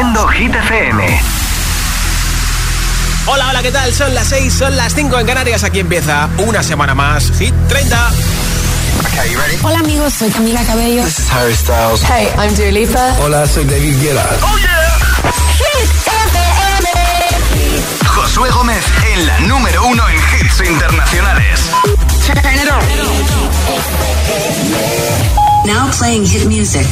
Haciendo Hit FM. Hola, hola, ¿qué tal? Son las 6, son las 5 en Canarias. Aquí empieza una semana más Hit 30. Okay, you ready? Hola amigos, soy Camila Cabello. This is Harry Styles. Hey, I'm Dua Lipa. Hola, soy David Guetta. ¡Oh, yeah! Hit FM. Josué Gómez en la número uno en hits internacionales. Turn it on. Now playing hit music.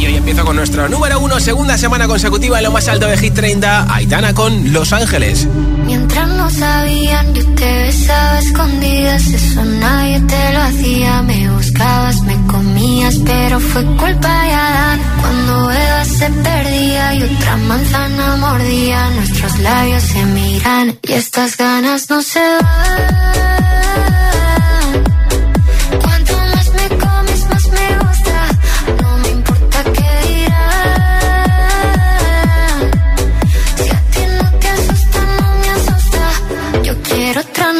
Y hoy empiezo con nuestro número uno, segunda semana consecutiva en lo más alto de Hit 30, Aitana con Los Ángeles. Mientras no sabían, yo te besaba escondidas, eso nadie te lo hacía. Me buscabas, me comías, pero fue culpa de Adán. Cuando Eva se perdía y otra manzana mordía, nuestros labios se miran y estas ganas no se van.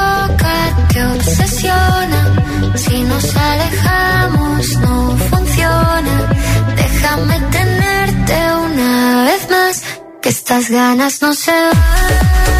toca te obsesiona. Si nos alejamos no funciona. Déjame tenerte una vez más. Que estas ganas no se van.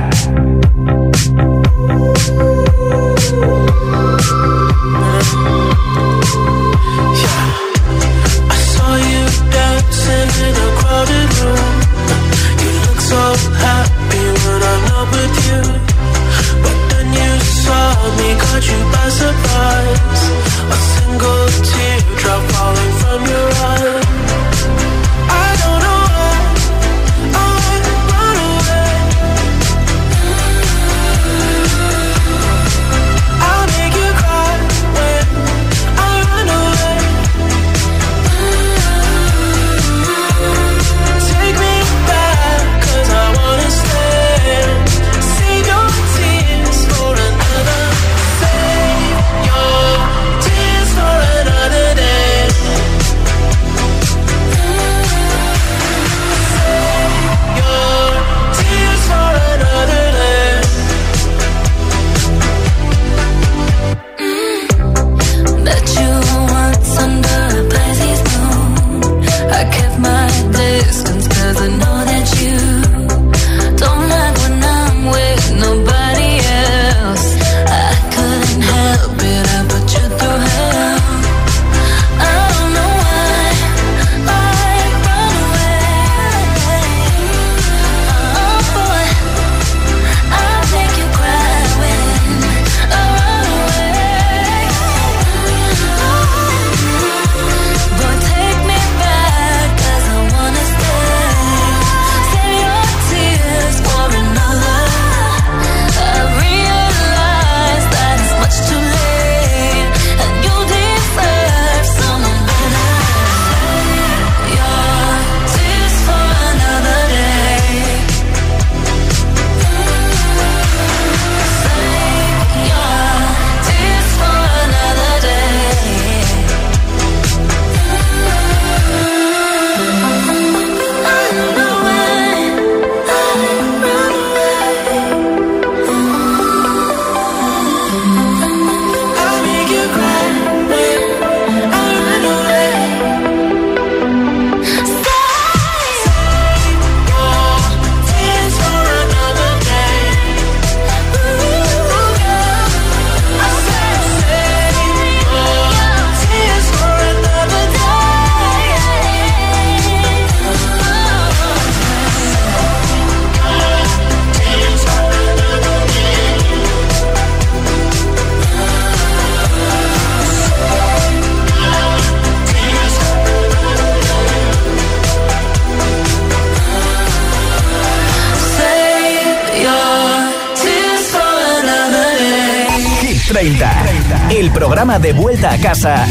De vuelta a casa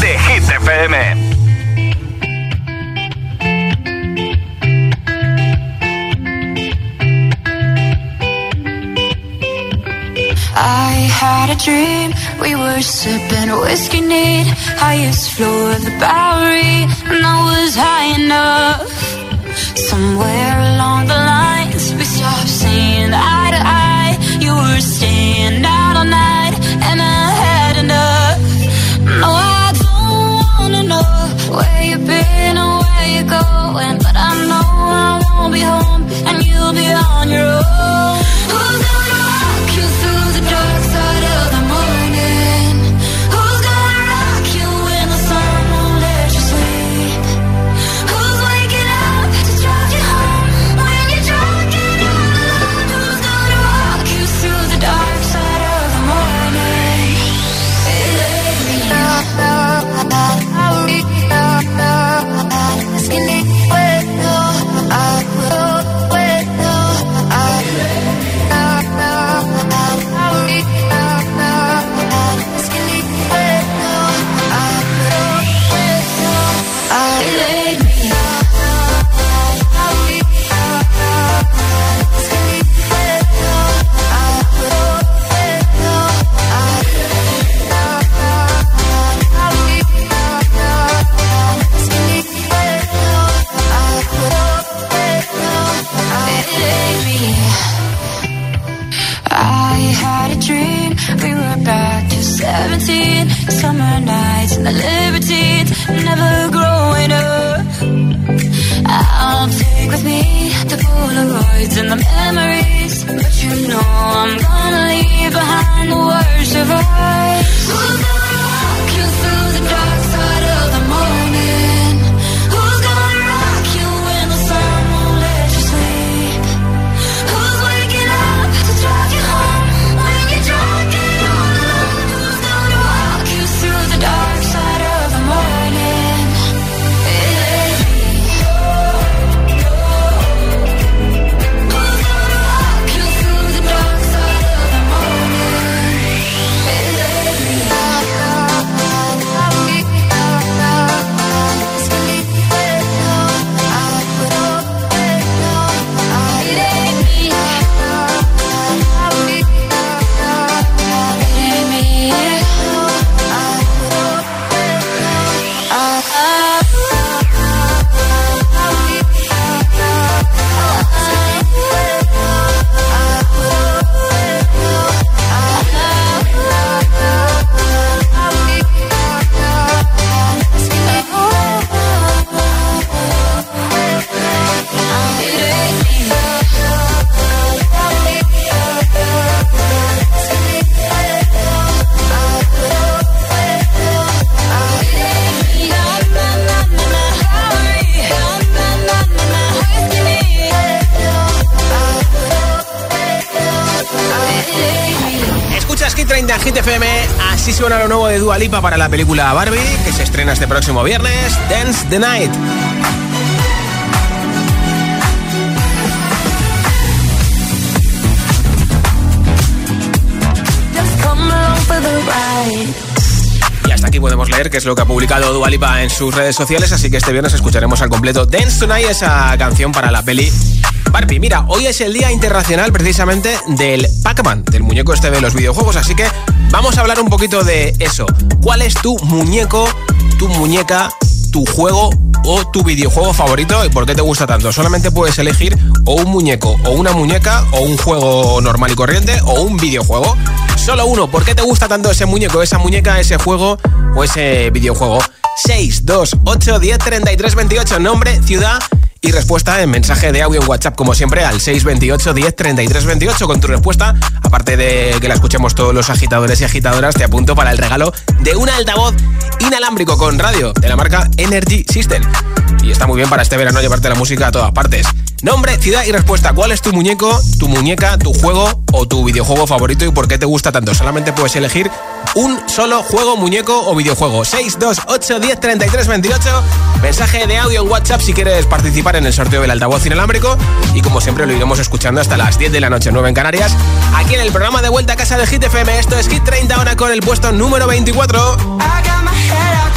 de Hit FM. I had a dream, we were sipping whiskey neat, highest floor of the Bowery, and I was high enough. Somewhere along the where you've been or where you're going, but I know I won't be home, and you'll be on your own. Suena lo nuevo de Dua Lipa para la película Barbie, que se estrena este próximo viernes, Dance the Night. Y hasta aquí podemos leer qué es lo que ha publicado Dua Lipa en sus redes sociales, así que este viernes escucharemos al completo Dance Tonight, esa canción para la peli Barbie. Mira, hoy es el Día Internacional precisamente del Pac-Man, del muñeco este de los videojuegos, así que vamos a hablar un poquito de eso. ¿Cuál es tu muñeco, tu muñeca, tu juego o tu videojuego favorito y por qué te gusta tanto? Solamente puedes elegir o un muñeco o una muñeca o un juego normal y corriente o un videojuego. Solo uno, ¿por qué te gusta tanto ese muñeco, esa muñeca, ese juego o ese videojuego? 6, 2, 8, 10, 33, 28, nombre, ciudad y respuesta en mensaje de audio en WhatsApp, como siempre, al 628 10 33 28 con tu respuesta. Aparte de que la escuchemos todos los agitadores y agitadoras, te apunto para el regalo de un altavoz inalámbrico con radio de la marca Energy System. Y está muy bien para este verano llevarte la música a todas partes. Nombre, ciudad y respuesta. ¿Cuál es tu muñeco, tu muñeca, tu juego o tu videojuego favorito y por qué te gusta tanto? Solamente puedes elegir un solo juego, muñeco o videojuego. 628 10 33 28. Mensaje de audio en WhatsApp si quieres participar en el sorteo del altavoz inalámbrico. Y como siempre, lo iremos escuchando hasta las 10 de la noche, 9 en Canarias. Aquí en el programa de vuelta a casa de Hit FM. Esto es Hit 30 ahora con el puesto número 24. I got my head out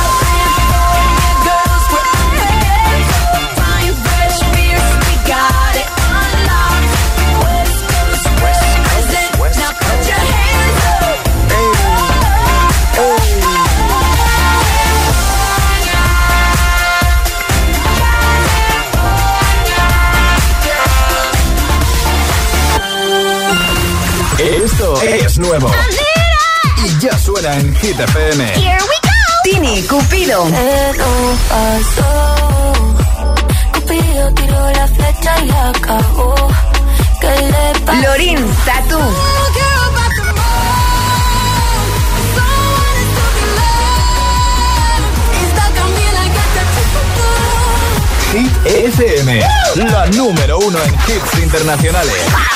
Nuevo. Y ya suena en Hit FM. Here we go. Tini Cupido. Cupido tiró la flecha y acabó. ¿Qué le pasó? Lorin Tatu. Hit FM, la número uno en hits internacionales.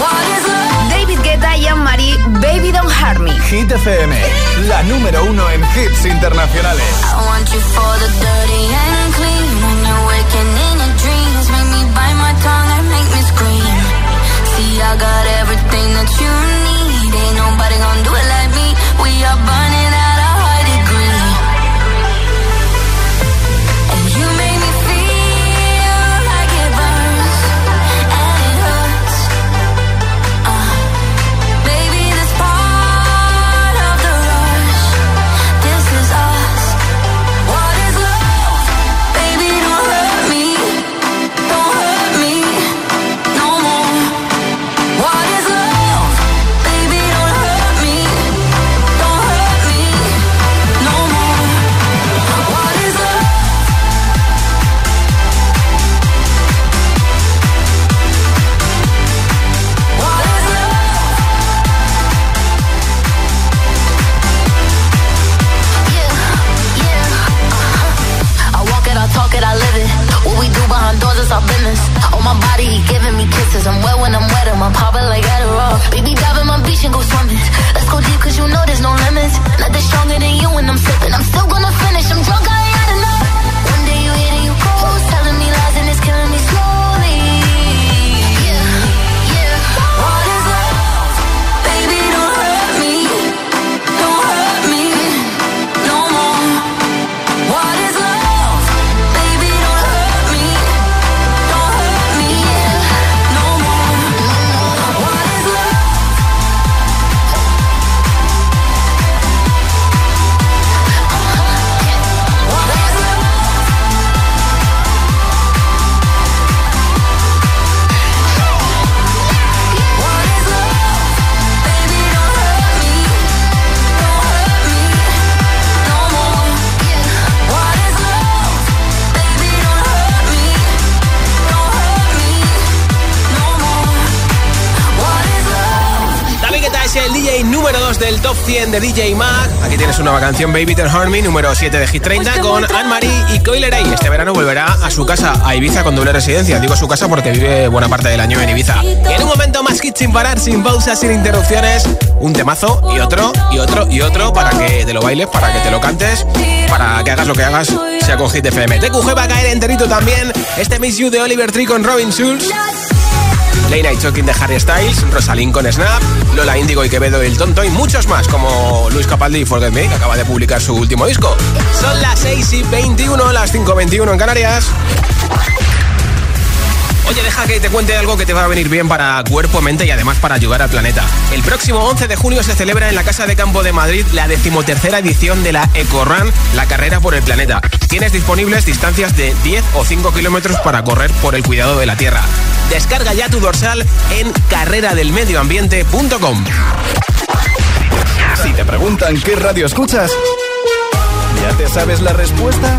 What is love? David Guetta y Anne-Marie, Baby Don't Hurt Me. Hit FM, la número uno en hits internacionales. I want you for the dirty and clean. When you're waking in your dreams, make me bite my tongue and make me scream. See, I got everything that you need. Ain't nobody gonna do it like me. We are 100 de DJ Mag. Aquí tienes una nueva canción, Baby Don't Hurt Me, número 7 de Hit 30, con Anne-Marie y Coiler Ray. Este verano volverá a su casa, a Ibiza, con doble residencia. Digo su casa porque vive buena parte del año en Ibiza. Y en un momento más hit sin parar, sin pausas, sin interrupciones, un temazo y otro, y otro, y otro, para que te lo bailes, para que te lo cantes, para que hagas lo que hagas, sea con Hit FM. TQG va a caer enterito también. Este Miss You de Oliver Tree con Robin Schulz. Late Night Talking de Harry Styles, Rosalind con Snap, Lola Índigo y Quevedo El Tonto y muchos más como Luis Capaldi y Forget Me, que acaba de publicar su último disco. Son las 6 y 21, las 5.21 en Canarias. Oye, deja que te cuente algo que te va a venir bien para cuerpo, mente y además para ayudar al planeta. El próximo 11 de junio se celebra en la Casa de Campo de Madrid la decimotercera edición de la EcoRun, la carrera por el planeta. Tienes disponibles distancias de 10 o 5 kilómetros para correr por el cuidado de la Tierra. Descarga ya tu dorsal en carreradelmedioambiente.com. Si te preguntan qué radio escuchas, ¿ya te sabes la respuesta?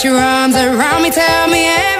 Put your arms around me, tell me everything's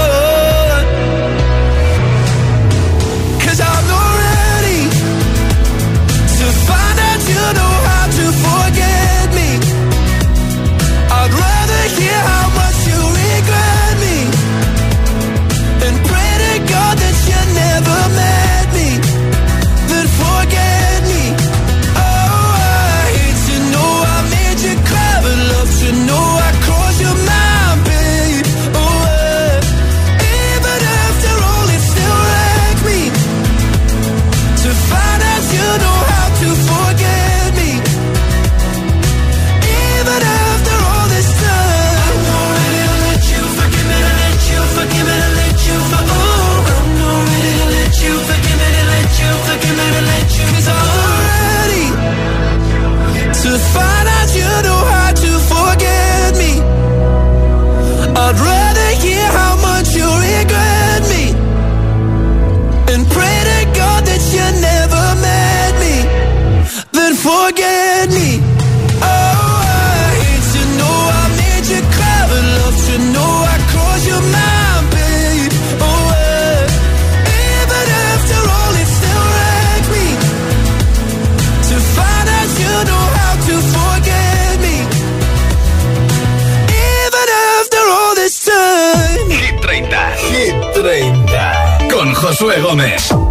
Josué Gómez.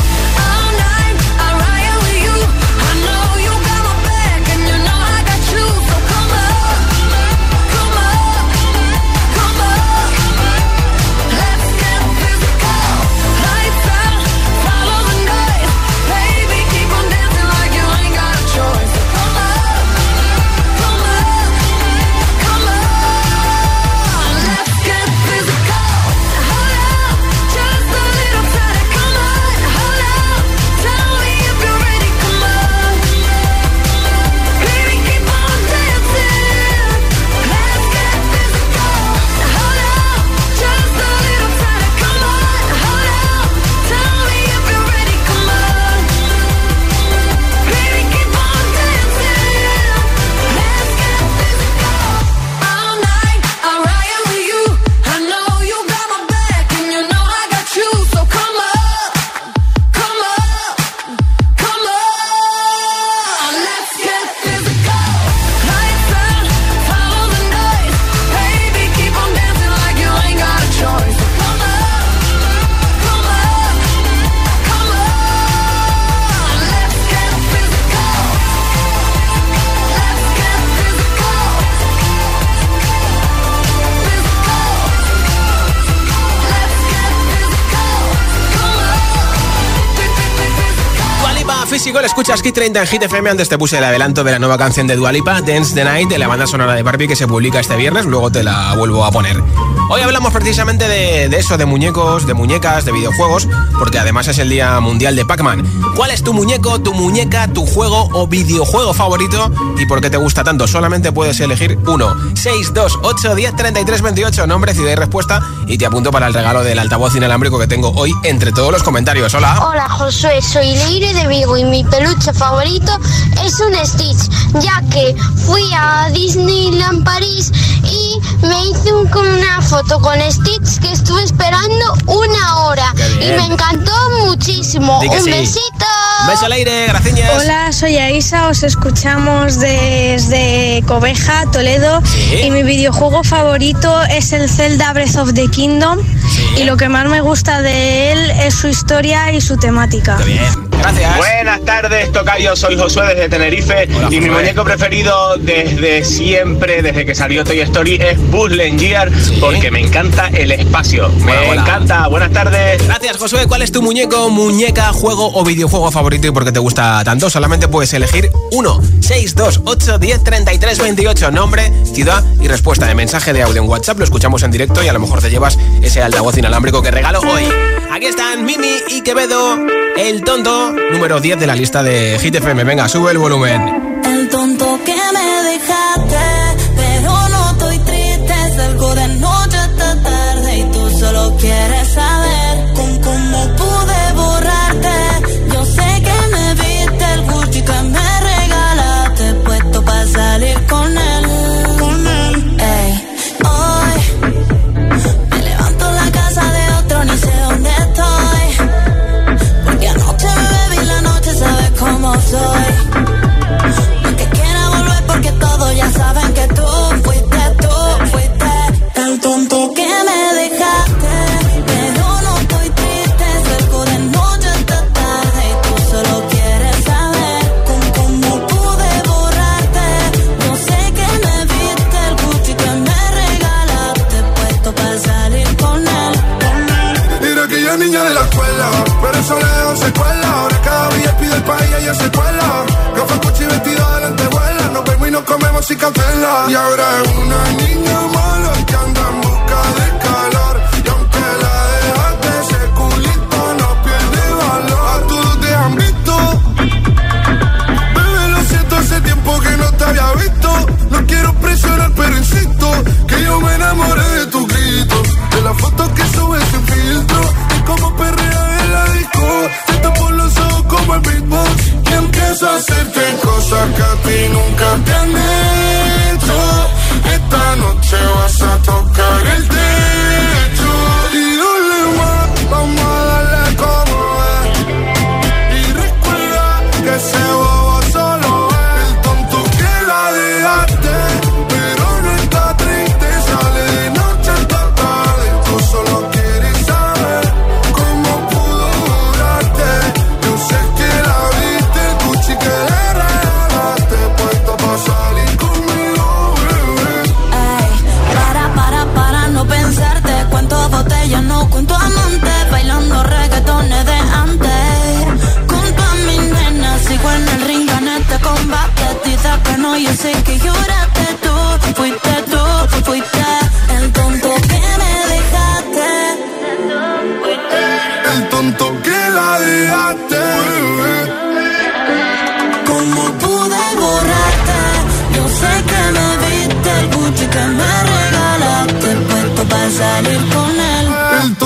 Escuchas Hit 30 en Hit FM. Antes te puse el adelanto de la nueva canción de Dualipa, Dance the Night, de la banda sonora de Barbie que se publica este viernes. Luego te la vuelvo a poner. Hoy hablamos precisamente de, eso, de muñecos, de muñecas, de videojuegos, porque además es el Día Mundial de Pac-Man. ¿Cuál es tu muñeco, tu muñeca, tu juego o videojuego favorito y por qué te gusta tanto? Solamente puedes elegir uno. 628 10 33 28, nombre, ciudad y respuesta. Y te apunto para el regalo del altavoz inalámbrico que tengo hoy entre todos los comentarios. Hola. Hola Josué, soy Leire de Vigo y mi peluche favorito es un Stitch, ya que fui a Disneyland París y me hice un- con una foto con Stitch que estuve esperando una hora y me encantó muchísimo. Di que un sí. besito. Beso al aire, gracias. Hola, soy Aisa, os escuchamos desde Cobeja, Toledo Sí. y mi videojuego favorito es el Zelda Breath of the Kingdom y lo que más me gusta de él es su historia y su temática. Gracias. Buenas tardes, Tocayo. Soy Josué desde Tenerife Hola, y mi muñeco preferido desde siempre, desde que salió Toy Story, es Buzz Lightyear porque me encanta el espacio. Me Hola, hola. encanta. Buenas tardes. Gracias, Josué. ¿Cuál es tu muñeco, muñeca, juego o videojuego favorito y por qué te gusta tanto? Solamente puedes elegir uno. 628 10 33 28. Nombre, ciudad y respuesta de mensaje de audio en WhatsApp. Lo escuchamos en directo y a lo mejor te llevas ese altavoz inalámbrico que regalo hoy. Aquí están Mimi y Quevedo, el tonto, número 10 de la lista de Hit FM. Venga, sube el volumen. El tonto que me dejaste, tú solo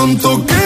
El tonto que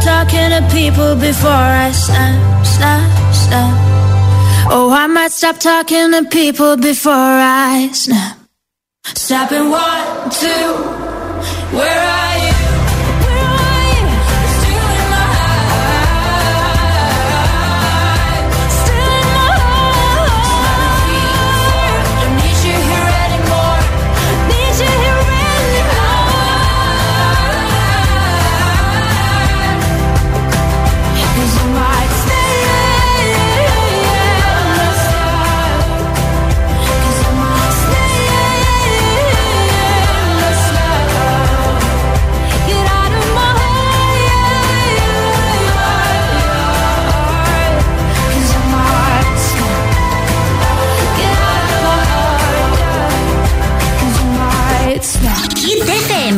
talking to people before I snap, snap, snap. Oh, I might stop talking to people before I snap. Snapping one, two, where are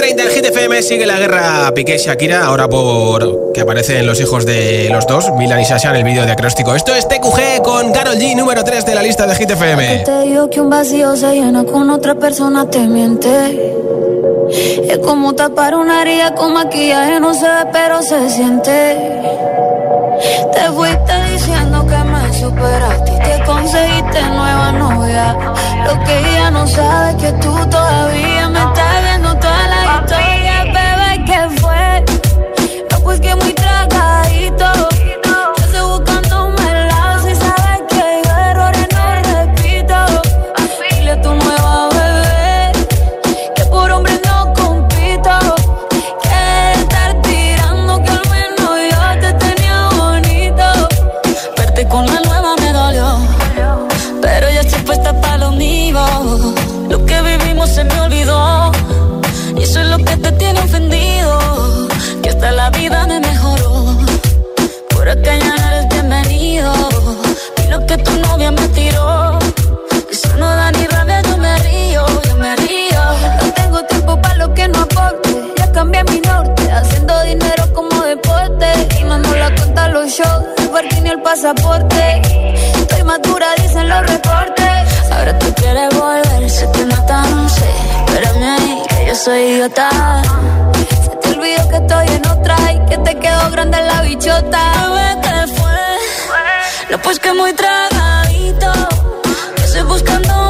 30 en GTFM sigue la guerra Piqué Shakira, ahora por que aparecen los hijos de los dos, Milan y Sasha en el vídeo de acróstico. Esto es TQG con Carol G, número 3 de la lista de GTFM. Te digo que un vacío se llena con otra persona, te miente. Es como tapar una herida con maquillaje, no se ve, pero se siente. Te fuiste diciendo que me superaste y que conseguiste nueva novia. Lo que ella no sabe es que tú todavía me estás que muy tragadito. cambié mi norte, haciendo dinero como deporte. Y mando la cuenta a los shows, el parking y el pasaporte. Estoy madura, dicen los reportes. Ahora tú quieres volver, se te nota, no sé. Espérame ahí, que yo soy idiota. Se te olvidó que estoy en otra y que te quedó grande la bichota. Bebé, ¿qué fue? No, pues que muy tragadito, que estoy buscando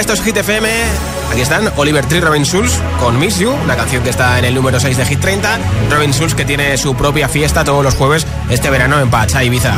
esto es Hit FM. Aquí están Oliver Tree, Robin Schulz con Miss You, una canción que está en el número 6 de Hit 30. Robin Schulz que tiene su propia fiesta todos los jueves este verano en Pacha, Ibiza.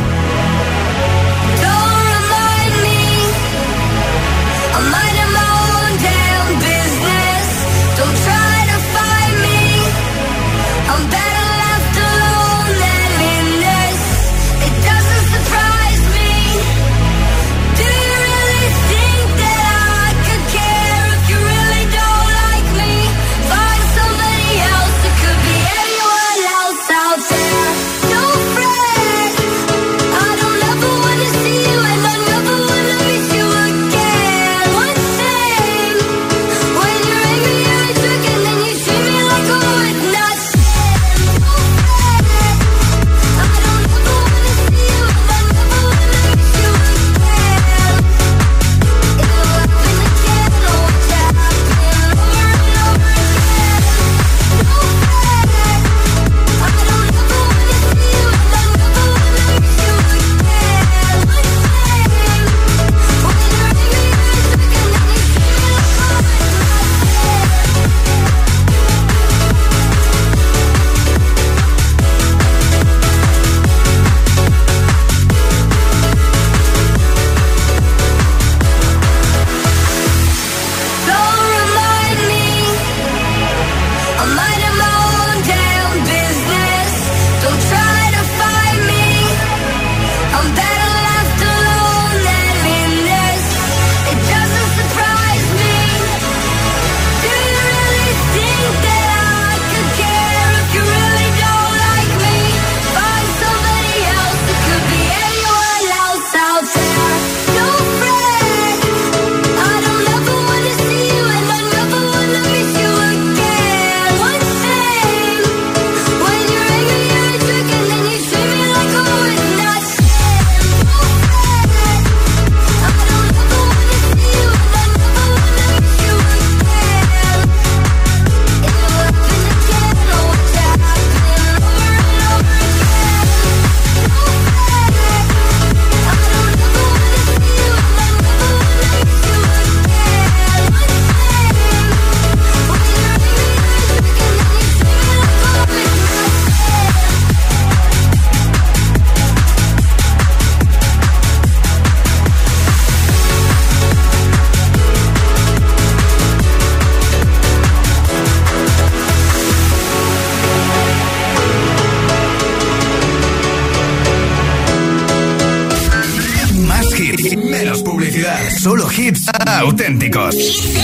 auténticos.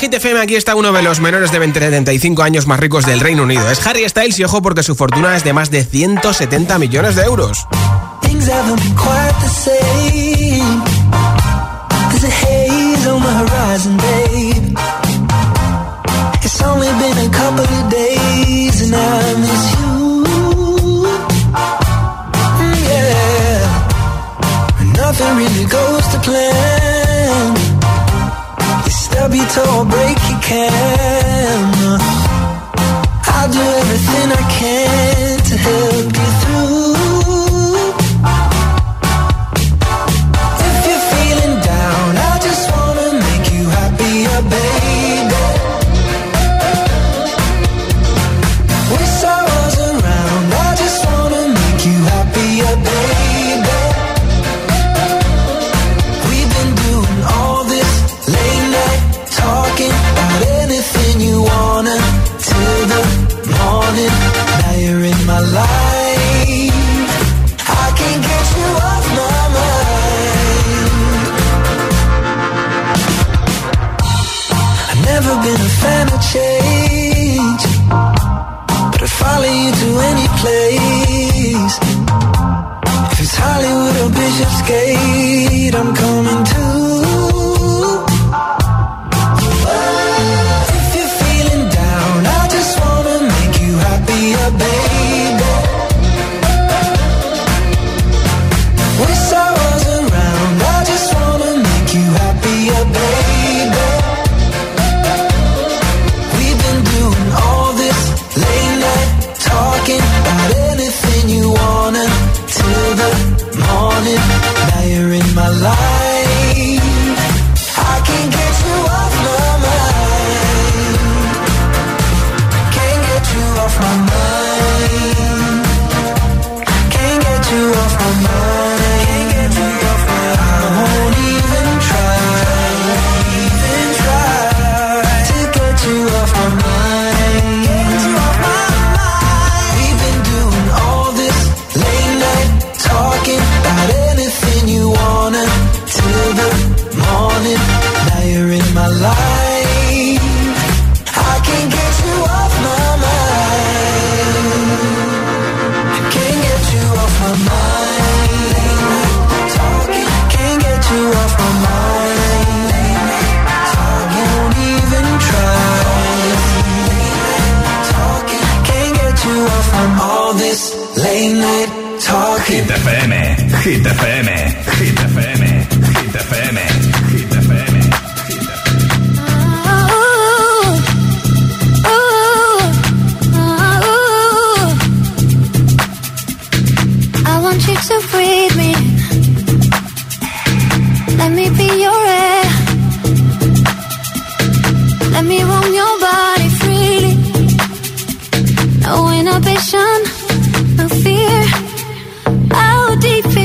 de Hit FM, aquí está uno de los menores de 20, años más ricos del Reino Unido. Es Harry Styles y ojo porque su fortuna es de más de 170 millones de euros. nothing really goes to plan. beat or break your camera, I'll do everything I can.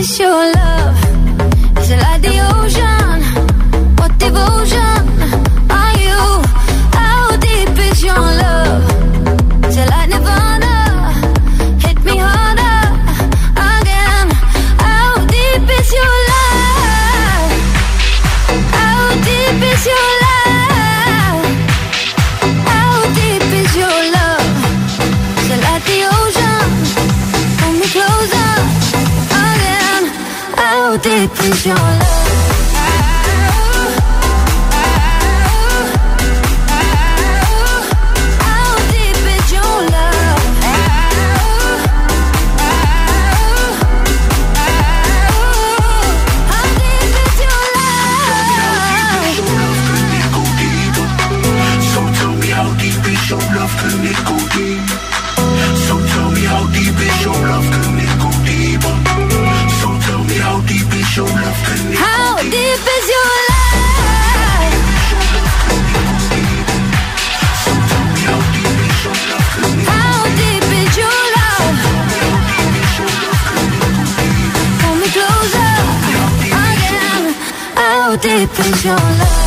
miss your love. Your love? Deep?